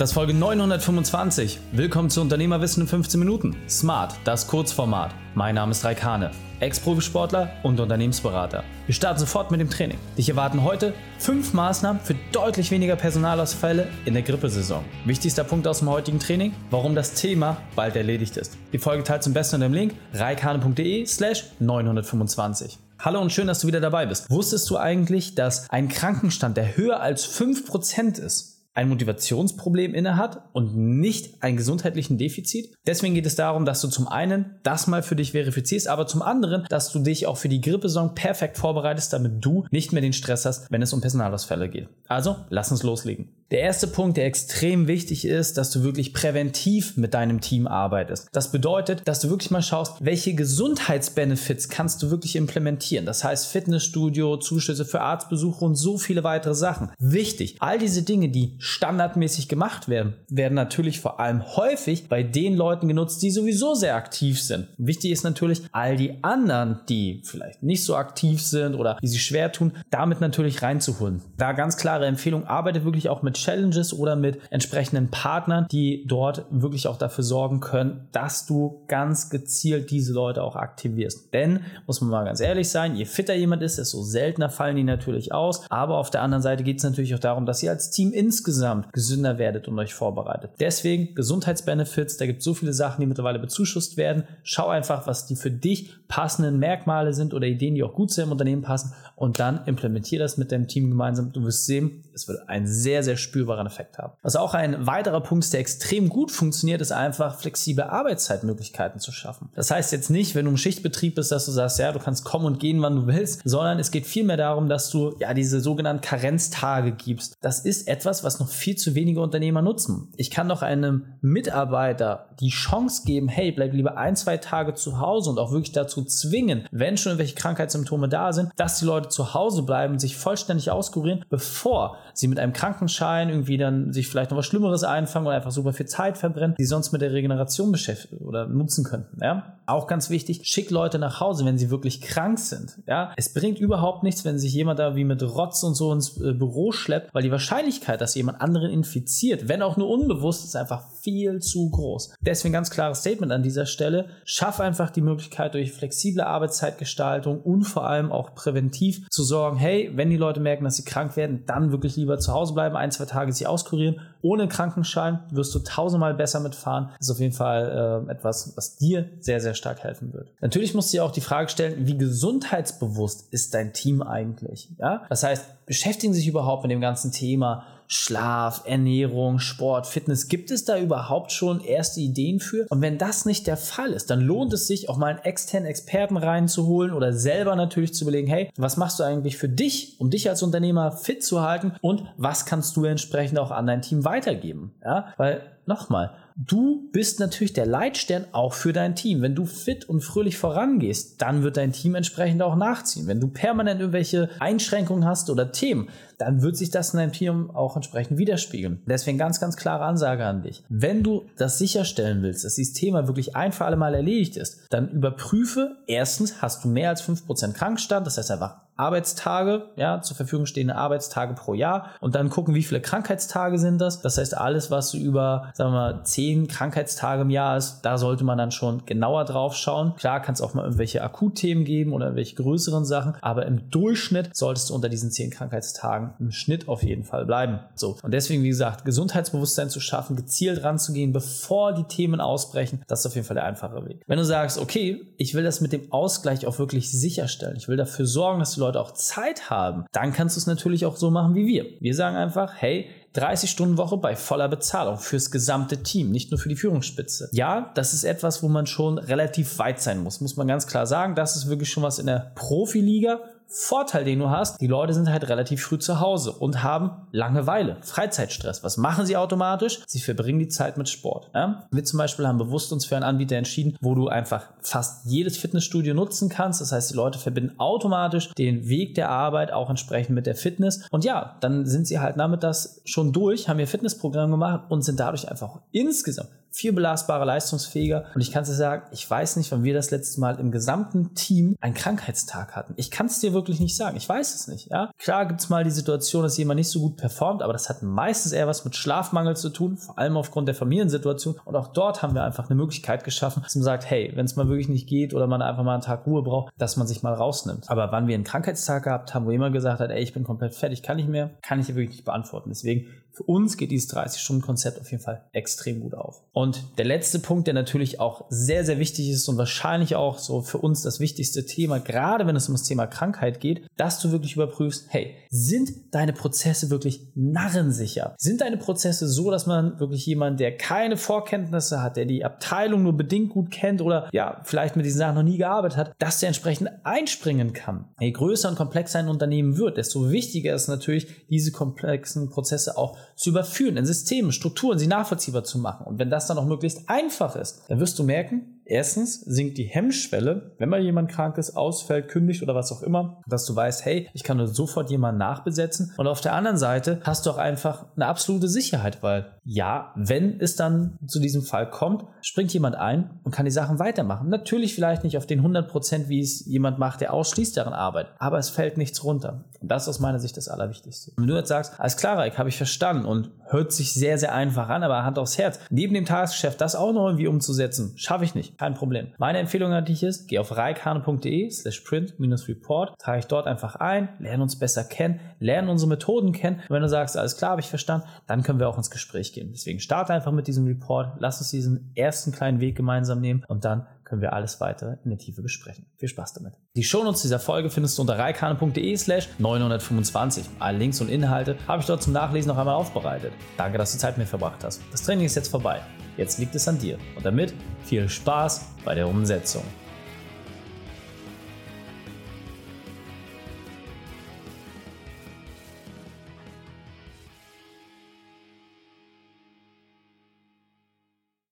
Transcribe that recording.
Das ist Folge 925. Willkommen zu Unternehmerwissen in 15 Minuten. Smart, das Kurzformat. Mein Name ist Raikane, Ex-Profisportler und Unternehmensberater. Wir starten sofort mit dem Training. Dich erwarten heute fünf Maßnahmen für deutlich weniger Personalausfälle in der Grippesaison. Wichtigster Punkt aus dem heutigen Training, warum das Thema bald erledigt ist. Die Folge teilt zum besten unter dem Link reikane.de slash 925. Hallo und schön, dass du wieder dabei bist. Wusstest du eigentlich, dass ein Krankenstand, der höher als 5% ist, ein Motivationsproblem innehat und nicht einen gesundheitlichen Defizit. Deswegen geht es darum, dass du zum einen das mal für dich verifizierst, aber zum anderen, dass du dich auch für die Grippesaison perfekt vorbereitest, damit du nicht mehr den Stress hast, wenn es um Personalausfälle geht. Also, lass uns loslegen. Der erste Punkt, der extrem wichtig ist, dass du wirklich präventiv mit deinem Team arbeitest. Das bedeutet, dass du wirklich mal schaust, welche Gesundheitsbenefits kannst du wirklich implementieren. Das heißt Fitnessstudio, Zuschüsse für Arztbesuche und so viele weitere Sachen. Wichtig, all diese Dinge, die standardmäßig gemacht werden, werden natürlich vor allem häufig bei den Leuten genutzt, die sowieso sehr aktiv sind. Wichtig ist natürlich, all die anderen, die vielleicht nicht so aktiv sind oder die sich schwer tun, damit natürlich reinzuholen. Da ganz klare Empfehlung, arbeite wirklich auch mit Challenges oder mit entsprechenden Partnern, die dort wirklich auch dafür sorgen können, dass du ganz gezielt diese Leute auch aktivierst. Denn, muss man mal ganz ehrlich sein, je fitter jemand ist, desto seltener fallen die natürlich aus. Aber auf der anderen Seite geht es natürlich auch darum, dass ihr als Team insgesamt gesünder werdet und euch vorbereitet. Deswegen Gesundheitsbenefits, da gibt es so viele Sachen, die mittlerweile bezuschusst werden. Schau einfach, was die für dich passenden Merkmale sind oder Ideen, die auch gut zu deinem Unternehmen passen und dann implementiere das mit deinem Team gemeinsam. Du wirst sehen, es wird ein sehr, sehr spürbaren Effekt haben. Was auch ein weiterer Punkt ist, der extrem gut funktioniert, ist einfach flexible Arbeitszeitmöglichkeiten zu schaffen. Das heißt jetzt nicht, wenn du im Schichtbetrieb bist, dass du sagst, ja, du kannst kommen und gehen, wann du willst, sondern es geht vielmehr darum, dass du ja diese sogenannten Karenztage gibst. Das ist etwas, was noch viel zu wenige Unternehmer nutzen. Ich kann doch einem Mitarbeiter die Chance geben, hey, bleib lieber ein, zwei Tage zu Hause und auch wirklich dazu zwingen, wenn schon irgendwelche Krankheitssymptome da sind, dass die Leute zu Hause bleiben, sich vollständig auskurieren, bevor sie mit einem Krankenschein irgendwie dann sich vielleicht noch was Schlimmeres einfangen oder einfach super viel Zeit verbrennen, die sonst mit der Regeneration beschäftigen oder nutzen könnten. Ja? Auch ganz wichtig, schick Leute nach Hause, wenn sie wirklich krank sind. Ja? Es bringt überhaupt nichts, wenn sich jemand da wie mit Rotz und so ins äh, Büro schleppt, weil die Wahrscheinlichkeit, dass jemand anderen infiziert, wenn auch nur unbewusst, ist einfach viel zu groß. Deswegen ganz klares Statement an dieser Stelle. Schaff einfach die Möglichkeit durch flexible Arbeitszeitgestaltung und vor allem auch präventiv zu sorgen, hey, wenn die Leute merken, dass sie krank werden, dann wirklich lieber zu Hause bleiben, ein, zwei Tage sie auskurieren. Ohne Krankenschein wirst du tausendmal besser mitfahren. Das ist auf jeden Fall äh, etwas, was dir sehr, sehr stark helfen wird. Natürlich musst du dir auch die Frage stellen, wie gesundheitsbewusst ist dein Team eigentlich? Ja? Das heißt, beschäftigen sich überhaupt mit dem ganzen Thema Schlaf, Ernährung, Sport, Fitness. Gibt es da überhaupt schon erste Ideen für? Und wenn das nicht der Fall ist, dann lohnt es sich, auch mal einen externen Experten reinzuholen oder selber natürlich zu überlegen, hey, was machst du eigentlich für dich, um dich als Unternehmer fit zu halten und was kannst du entsprechend auch an dein Team weitergeben? Ja, weil nochmal, du bist natürlich der Leitstern auch für dein Team. Wenn du fit und fröhlich vorangehst, dann wird dein Team entsprechend auch nachziehen. Wenn du permanent irgendwelche Einschränkungen hast oder Themen, dann wird sich das in deinem Team auch entsprechend widerspiegeln. Deswegen ganz, ganz klare Ansage an dich. Wenn du das sicherstellen willst, dass dieses Thema wirklich ein für alle Mal erledigt ist, dann überprüfe, erstens, hast du mehr als 5% Krankstand, das heißt einfach Arbeitstage, ja, zur Verfügung stehende Arbeitstage pro Jahr und dann gucken, wie viele Krankheitstage sind das. Das heißt, alles, was über, sagen wir mal, zehn Krankheitstage im Jahr ist, da sollte man dann schon genauer drauf schauen. Klar kann es auch mal irgendwelche Akutthemen geben oder irgendwelche größeren Sachen, aber im Durchschnitt solltest du unter diesen zehn Krankheitstagen im Schnitt auf jeden Fall bleiben. So. Und deswegen, wie gesagt, Gesundheitsbewusstsein zu schaffen, gezielt ranzugehen, bevor die Themen ausbrechen, das ist auf jeden Fall der einfache Weg. Wenn du sagst, okay, ich will das mit dem Ausgleich auch wirklich sicherstellen, ich will dafür sorgen, dass die Leute Leute auch Zeit haben, dann kannst du es natürlich auch so machen wie wir. Wir sagen einfach, hey, 30 Stunden Woche bei voller Bezahlung fürs gesamte Team, nicht nur für die Führungsspitze. Ja, das ist etwas, wo man schon relativ weit sein muss, muss man ganz klar sagen. Das ist wirklich schon was in der Profiliga Vorteil, den du hast, die Leute sind halt relativ früh zu Hause und haben Langeweile, Freizeitstress. Was machen sie automatisch? Sie verbringen die Zeit mit Sport. Ja? Wir zum Beispiel haben bewusst uns für einen Anbieter entschieden, wo du einfach fast jedes Fitnessstudio nutzen kannst. Das heißt, die Leute verbinden automatisch den Weg der Arbeit auch entsprechend mit der Fitness. Und ja, dann sind sie halt damit das schon durch, haben ihr Fitnessprogramm gemacht und sind dadurch einfach insgesamt viel belastbarer, leistungsfähiger. Und ich kann dir sagen, ich weiß nicht, wann wir das letzte Mal im gesamten Team einen Krankheitstag hatten. Ich kann es dir wirklich nicht sagen. Ich weiß es nicht. Ja? Klar gibt es mal die Situation, dass jemand nicht so gut performt, aber das hat meistens eher was mit Schlafmangel zu tun, vor allem aufgrund der Familiensituation. Und auch dort haben wir einfach eine Möglichkeit geschaffen, dass man sagt, hey, wenn es mal wirklich nicht geht oder man einfach mal einen Tag Ruhe braucht, dass man sich mal rausnimmt. Aber wann wir einen Krankheitstag gehabt haben, wo jemand gesagt hat, ey, ich bin komplett fertig, kann nicht mehr, kann ich dir wirklich nicht beantworten. Deswegen für uns geht dieses 30-Stunden-Konzept auf jeden Fall extrem gut auf. Und der letzte Punkt, der natürlich auch sehr, sehr wichtig ist und wahrscheinlich auch so für uns das wichtigste Thema, gerade wenn es um das Thema Krankheit geht, dass du wirklich überprüfst, hey, sind deine Prozesse wirklich narrensicher? Sind deine Prozesse so, dass man wirklich jemand, der keine Vorkenntnisse hat, der die Abteilung nur bedingt gut kennt oder ja, vielleicht mit diesen Sachen noch nie gearbeitet hat, dass der entsprechend einspringen kann? Je größer und komplexer ein Unternehmen wird, desto wichtiger ist natürlich, diese komplexen Prozesse auch zu überführen in Systeme, Strukturen, sie nachvollziehbar zu machen. Und wenn das dann auch möglichst einfach ist, dann wirst du merken, Erstens sinkt die Hemmschwelle, wenn mal jemand krank ist, ausfällt, kündigt oder was auch immer, dass du weißt, hey, ich kann nur sofort jemanden nachbesetzen. Und auf der anderen Seite hast du auch einfach eine absolute Sicherheit, weil ja, wenn es dann zu diesem Fall kommt, springt jemand ein und kann die Sachen weitermachen. Natürlich vielleicht nicht auf den 100 Prozent, wie es jemand macht, der ausschließt deren Arbeit, aber es fällt nichts runter. Und das ist aus meiner Sicht das Allerwichtigste. Wenn du jetzt sagst, alles klar, Reik, habe ich verstanden und hört sich sehr, sehr einfach an, aber Hand aufs Herz. Neben dem Tagesgeschäft das auch noch irgendwie umzusetzen, schaffe ich nicht. Kein Problem. Meine Empfehlung an dich ist, geh auf reikane.de slash print-report, trage ich dort einfach ein, lerne uns besser kennen, lerne unsere Methoden kennen. Und wenn du sagst, alles klar, habe ich verstanden, dann können wir auch ins Gespräch gehen. Deswegen starte einfach mit diesem Report, lass uns diesen ersten kleinen Weg gemeinsam nehmen und dann können wir alles weitere in der Tiefe besprechen. Viel Spaß damit. Die Shownotes dieser Folge findest du unter reikane.de slash 925. Alle Links und Inhalte habe ich dort zum Nachlesen noch einmal aufbereitet. Danke, dass du Zeit mit verbracht hast. Das Training ist jetzt vorbei. Jetzt liegt es an dir. Und damit viel Spaß bei der Umsetzung.